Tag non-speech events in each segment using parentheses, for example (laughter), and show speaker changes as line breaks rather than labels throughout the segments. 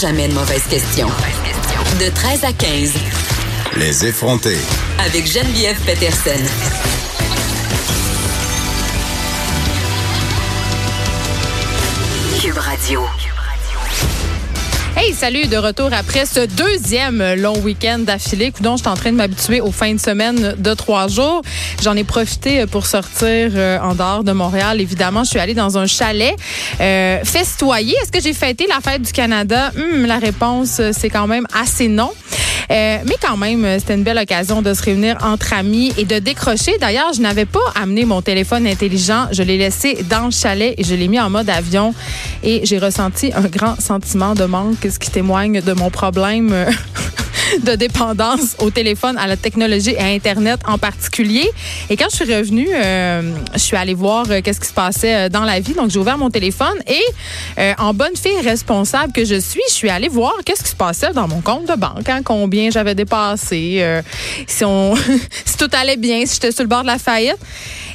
Jamais de mauvaise question. De 13 à 15.
Les effronter.
Avec Geneviève Peterson. Cube Radio.
Hey, salut, de retour après ce deuxième long week-end d'affilée. Coudon, je suis en train de m'habituer aux fins de semaine de trois jours. J'en ai profité pour sortir euh, en dehors de Montréal. Évidemment, je suis allée dans un chalet euh, festoyer. Est-ce que j'ai fêté la fête du Canada? Hum, la réponse, c'est quand même assez non. Euh, mais quand même, c'était une belle occasion de se réunir entre amis et de décrocher. D'ailleurs, je n'avais pas amené mon téléphone intelligent. Je l'ai laissé dans le chalet et je l'ai mis en mode avion. Et j'ai ressenti un grand sentiment de manque, ce qui témoigne de mon problème (laughs) de dépendance au téléphone, à la technologie et à Internet en particulier. Et quand je suis revenue, euh, je suis allée voir euh, qu'est-ce qui se passait euh, dans la vie. Donc, j'ai ouvert mon téléphone et en bonne fille responsable que je suis, je suis allée voir qu'est-ce qui se passait dans mon compte de banque, hein, combien j'avais dépassé, si, (laughs) si tout allait bien, si j'étais sur le bord de la faillite.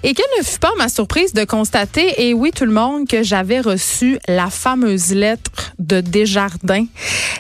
Et quelle ne fut pas ma surprise de constater, et oui tout le monde, que j'avais reçu la fameuse lettre de Desjardins,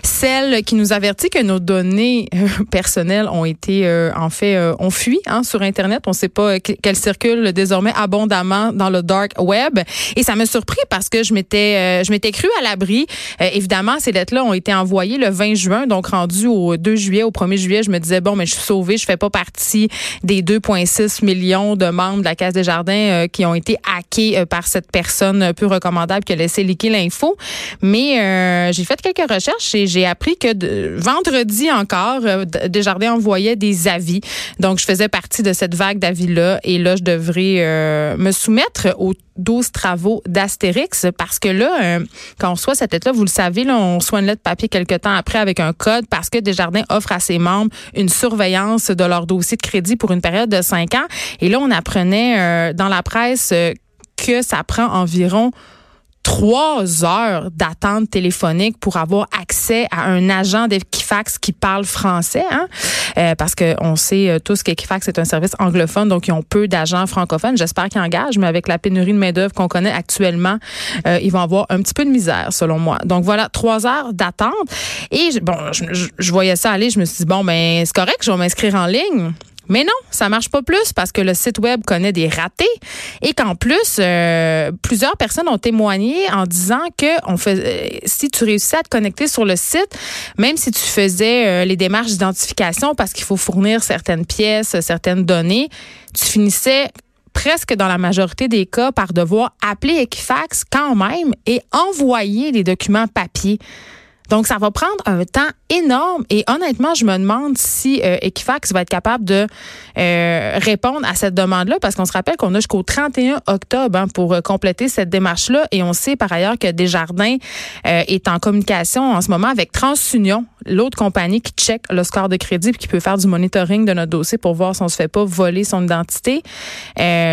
celle qui nous avertit que nos données euh, (laughs) personnelles ont été euh, en fait euh, ont fui hein, sur internet. On ne sait pas qu'elles circulent désormais abondamment dans le dark web. Et ça m'a surpris parce que je m'étais je m'étais cru à l'abri. évidemment, ces lettres-là ont été envoyées le 20 juin, donc rendu au 2 juillet, au 1er juillet, je me disais bon, mais je suis sauvée, je fais pas partie des 2,6 millions de membres de la Caisse des Jardins qui ont été hackés par cette personne peu recommandable qui a laissé liquer l'info. Mais j'ai fait quelques recherches et j'ai appris que vendredi encore, euh, Desjardins envoyait des avis. Donc, je faisais partie de cette vague d'avis-là. Et là, je devrais euh, me soumettre aux 12 travaux d'Astérix parce que là, euh, quand on reçoit cette lettre-là, vous le savez, là, on reçoit une lettre papier quelques temps après avec un code parce que Desjardins offre à ses membres une surveillance de leur dossier de crédit pour une période de cinq ans. Et là, on apprenait dans la presse que ça prend environ trois heures d'attente téléphonique pour avoir accès à un agent d'Equifax qui parle français, hein? Euh, parce que on sait euh, tous qu'Equifax est un service anglophone, donc ils ont peu d'agents francophones. J'espère qu'ils engagent, mais avec la pénurie de main d'œuvre qu'on connaît actuellement, euh, ils vont avoir un petit peu de misère, selon moi. Donc voilà, trois heures d'attente. Et bon, je, je, voyais ça aller, je me suis dit bon, ben c'est correct, je vais m'inscrire en ligne. Mais non, ça marche pas plus parce que le site web connaît des ratés et qu'en plus, euh, plusieurs personnes ont témoigné en disant que euh, si tu réussissais à te connecter sur le site, même si tu faisais euh, les démarches d'identification parce qu'il faut fournir certaines pièces, certaines données, tu finissais presque dans la majorité des cas par devoir appeler Equifax quand même et envoyer les documents papier. Donc, ça va prendre un temps énorme et honnêtement, je me demande si euh, Equifax va être capable de euh, répondre à cette demande-là parce qu'on se rappelle qu'on a jusqu'au 31 octobre hein, pour euh, compléter cette démarche-là et on sait par ailleurs que Desjardins est en communication en ce moment avec TransUnion, l'autre compagnie qui check le score de crédit et qui peut faire du monitoring de notre dossier pour voir si on se fait pas voler son identité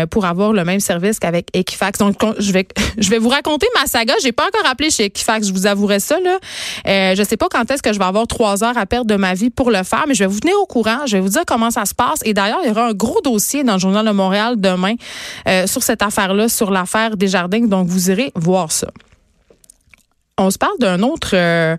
pour avoir le même service qu'avec Equifax. Donc, je vais, (laughs) je vais vous raconter ma saga. J'ai pas encore appelé chez Equifax, je vous avouerai ça. Là. Euh, je sais pas quand est-ce que je vais avoir trois heures à perdre de ma vie pour le faire, mais je vais vous tenir au courant. Je vais vous dire comment ça se passe. Et d'ailleurs, il y aura un gros dossier dans le Journal de Montréal demain euh, sur cette affaire-là, sur l'affaire des jardins. Donc, vous irez voir ça. On se parle d'un autre... Euh,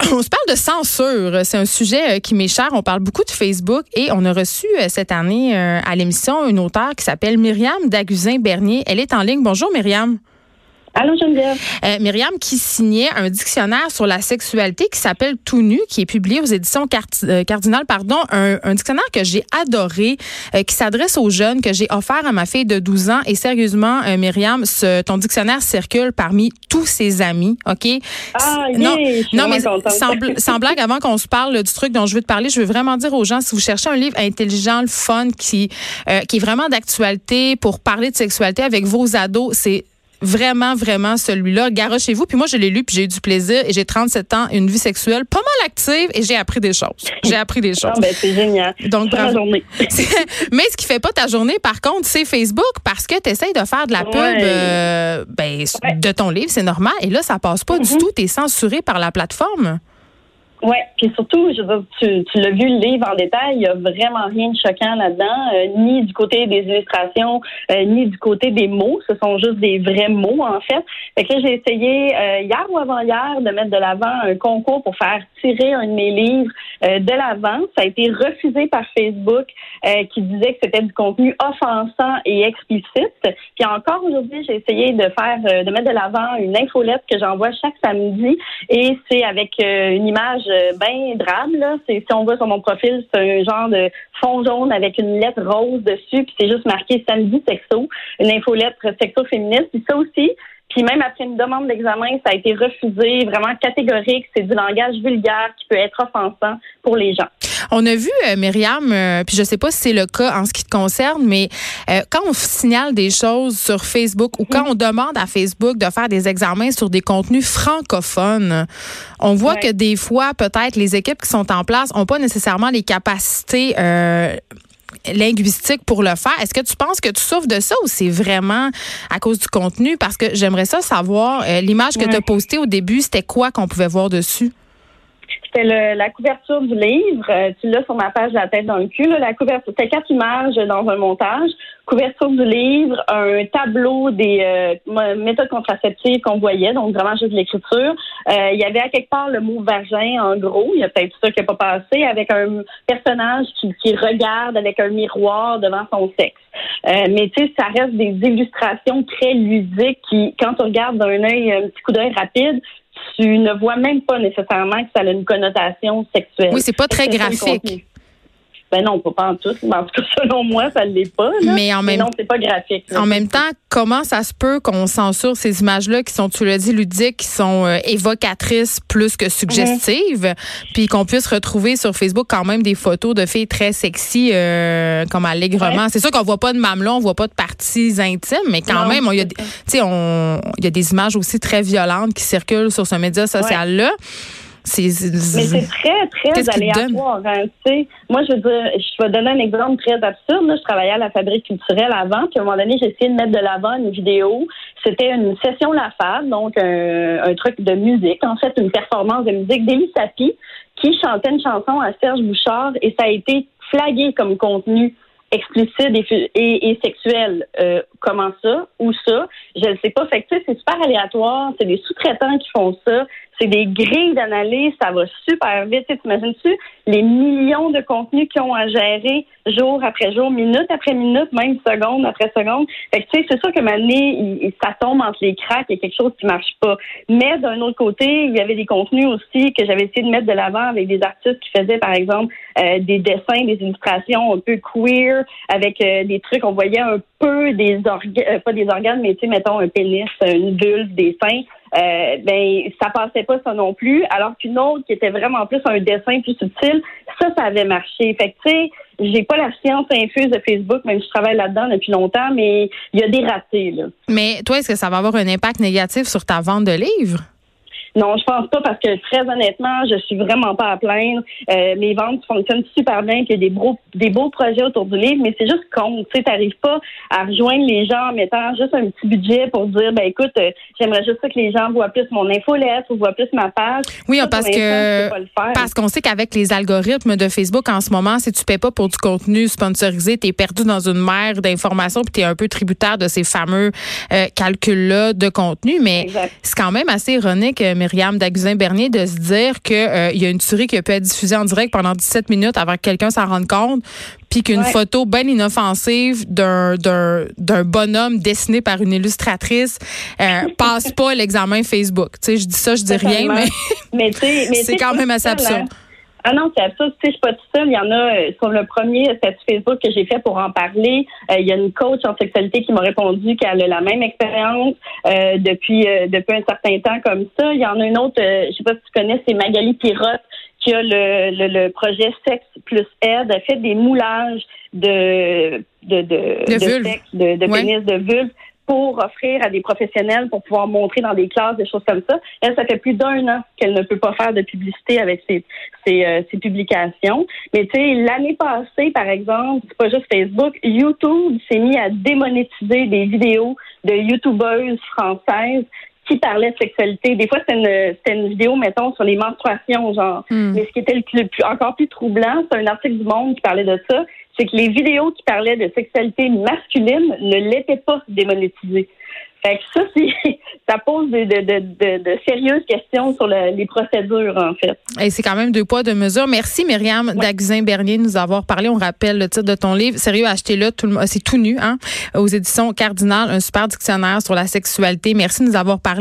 (coughs) on se parle de censure. C'est un sujet qui m'est cher. On parle beaucoup de Facebook et on a reçu cette année à l'émission une auteure qui s'appelle Myriam Daguzin-Bernier. Elle est en ligne. Bonjour, Myriam.
Allô, Geneviève.
Euh, Myriam qui signait un dictionnaire sur la sexualité qui s'appelle Tout nu, qui est publié aux éditions euh, Cardinal, pardon, un, dictionnaire que j'ai adoré, euh, qui s'adresse aux jeunes, que j'ai offert à ma fille de 12 ans. Et sérieusement, Myriam, ce, ton dictionnaire circule parmi tous ses amis, OK?
Ah, non,
non mais sans, blague, avant qu'on se parle du truc dont je veux te parler, je veux vraiment dire aux gens, si vous cherchez un livre intelligent, le fun, qui, qui est vraiment d'actualité pour parler de sexualité avec vos ados, c'est vraiment, vraiment celui-là. chez vous Puis moi, je l'ai lu, puis j'ai eu du plaisir. Et j'ai 37 ans, une vie sexuelle pas mal active, et j'ai appris des choses. J'ai appris des choses.
Ah, ben, c'est génial. Donc, journée. (laughs)
Mais ce qui fait pas ta journée, par contre, c'est Facebook, parce que tu essayes de faire de la pub euh, ben, de ton livre, c'est normal. Et là, ça passe pas du mm-hmm. tout. Tu es censuré par la plateforme.
Oui, puis surtout, je veux tu, tu l'as vu le livre en détail, il n'y a vraiment rien de choquant là-dedans, euh, ni du côté des illustrations, euh, ni du côté des mots. Ce sont juste des vrais mots, en fait. Fait que j'ai essayé euh, hier ou avant-hier de mettre de l'avant un concours pour faire tirer un de mes livres de l'avant. Ça a été refusé par Facebook qui disait que c'était du contenu offensant et explicite. Puis encore aujourd'hui, j'ai essayé de faire de mettre de l'avant une infolette que j'envoie chaque samedi et c'est avec une image euh, bien drame. Là. si on voit sur mon profil, c'est un genre de fond jaune avec une lettre rose dessus, puis c'est juste marqué samedi sexo, une infolettre sexo féministe. Puis ça aussi, puis même après une demande d'examen, ça a été refusé, vraiment catégorique. C'est du langage vulgaire qui peut être offensant pour les gens.
On a vu, euh, Myriam, euh, puis je sais pas si c'est le cas en ce qui te concerne, mais euh, quand on signale des choses sur Facebook ou quand on demande à Facebook de faire des examens sur des contenus francophones, on voit que des fois, peut-être, les équipes qui sont en place ont pas nécessairement les capacités linguistiques pour le faire. Est-ce que tu penses que tu souffres de ça ou c'est vraiment à cause du contenu? Parce que j'aimerais ça savoir, l'image que tu as postée au début, c'était quoi qu'on pouvait voir dessus?
C'était la couverture du livre. Euh, tu l'as sur ma page La tête dans le cul. la couverture, c'était quatre images dans un montage. Couverture du livre, un tableau des euh, méthodes contraceptives qu'on voyait, donc vraiment juste l'écriture. Euh, il y avait à quelque part le mot vagin, en gros. Il y a peut-être ça qui n'a pas passé, avec un personnage qui, qui, regarde avec un miroir devant son sexe. mais tu sais, ça reste des illustrations très ludiques qui, quand on regarde d'un œil, un petit coup d'œil rapide, tu ne vois même pas nécessairement que ça a une connotation sexuelle.
Oui, c'est pas très graphique.
Ben non, pas, en tout. Mais en tout cas, (laughs) selon moi, ça ne l'est pas. Mais en même non, c'est pas graphique.
En même temps, comment ça se peut qu'on censure ces images-là qui sont, tu l'as dit, ludiques, qui sont euh, évocatrices plus que suggestives, mhm. puis qu'on puisse retrouver sur Facebook quand même des photos de filles très sexy, euh, comme allègrement? C'est sûr qu'on voit pas de mamelon, on voit pas de parties intimes, mais quand même, il y, a, y a des images aussi très violentes qui circulent sur ce média social-là.
Mais c'est très, très aléatoire. Hein, moi, je veux dire, je vais donner un exemple très absurde. Je travaillais à la fabrique culturelle avant, puis à un moment donné, j'ai essayé de mettre de l'avant une vidéo. C'était une session La Fab, donc un, truc de musique, en fait, une performance de musique d'Élie Sapi, qui chantait une chanson à Serge Bouchard, et ça a été flagué comme contenu explicite et, et, sexuel. Euh, comment ça? Ou ça? Je ne sais pas. Fait que, c'est super aléatoire. C'est des sous-traitants qui font ça c'est des grilles d'analyse, ça va super vite. Tu T'imagines-tu les millions de contenus qu'ils ont à gérer jour après jour, minute après minute, même seconde après seconde. Fait que, tu sais, c'est sûr que maintenant, ça tombe entre les cracks, il y a quelque chose qui marche pas. Mais d'un autre côté, il y avait des contenus aussi que j'avais essayé de mettre de l'avant avec des artistes qui faisaient, par exemple, euh, des dessins, des illustrations un peu queer, avec euh, des trucs, on voyait un peu des euh, pas des organes, mais tu sais, mettons un pénis, une vulve, des seins euh, ben ça passait pas ça non plus. Alors qu'une autre qui était vraiment plus un dessin plus subtil, ça, ça avait marché. Fait que tu sais, j'ai pas la science infuse de Facebook, même si je travaille là-dedans depuis longtemps, mais il y a des ratés là.
Mais toi, est-ce que ça va avoir un impact négatif sur ta vente de livres?
Non, je pense pas parce que très honnêtement, je suis vraiment pas à plaindre. Euh, mes ventes fonctionnent super bien, qu'il y a des beaux, des beaux projets autour du livre, mais c'est juste con. Tu sais, t'arrives pas à rejoindre les gens en mettant juste un petit budget pour dire, ben écoute, euh, j'aimerais juste que les gens voient plus mon infolettre ou voient plus ma page.
Oui, parce que parce qu'on sait qu'avec les algorithmes de Facebook en ce moment, si tu paies pas pour du contenu sponsorisé, t'es perdu dans une mer d'informations puis t'es un peu tributaire de ces fameux euh, calculs-là de contenu. Mais c'est quand même assez ironique Myriam Daguzin-Bernier de se dire qu'il euh, y a une tuerie qui a pu être diffusée en direct pendant 17 minutes avant que quelqu'un s'en rende compte, puis qu'une photo bien inoffensive d'un, d'un, bonhomme dessiné par une illustratrice euh, (laughs) passe pas l'examen Facebook. Tu sais, je dis ça, je dis rien, mais, mais, (laughs) c'est quand même assez absurde.
Ah non, c'est absurde. Tu sais, je suis pas toute seule. Il y en a euh, sur le premier statut Facebook que j'ai fait pour en parler. Euh, il y a une coach en sexualité qui m'a répondu qu'elle a la même expérience euh, depuis depuis un certain temps comme ça. Il y en a une autre, je sais pas si tu connais, c'est Magali Pirotte qui a le, le, projet Sexe plus aide. Elle fait des moulages de de de, de, sexe, de, de pénis, de vulve pour offrir à des professionnels pour pouvoir montrer dans des classes des choses comme ça. Elle, ça fait plus d'un an qu'elle ne peut pas faire de publicité avec ses, ses, euh, ses publications. Mais tu sais, l'année passée, par exemple, c'est pas juste Facebook, YouTube s'est mis à démonétiser des vidéos de YouTubeuses françaises qui parlaient de sexualité. Des fois, c'était une, une vidéo, mettons, sur les menstruations, genre. Hmm. Mais ce qui était le plus, encore plus troublant, c'est un article du Monde qui parlait de ça c'est que les vidéos qui parlaient de sexualité masculine ne l'étaient pas démonétisées. Fait que ça, (laughs) ça pose de, de, de, sérieuses questions sur les procédures, en fait.
Et c'est quand même deux poids, deux mesures. Merci, Myriam ouais. bernier de nous avoir parlé. On rappelle le titre de ton livre. Sérieux, achetez-le. C'est tout nu, hein, aux éditions Cardinal, un super dictionnaire sur la sexualité. Merci de nous avoir parlé.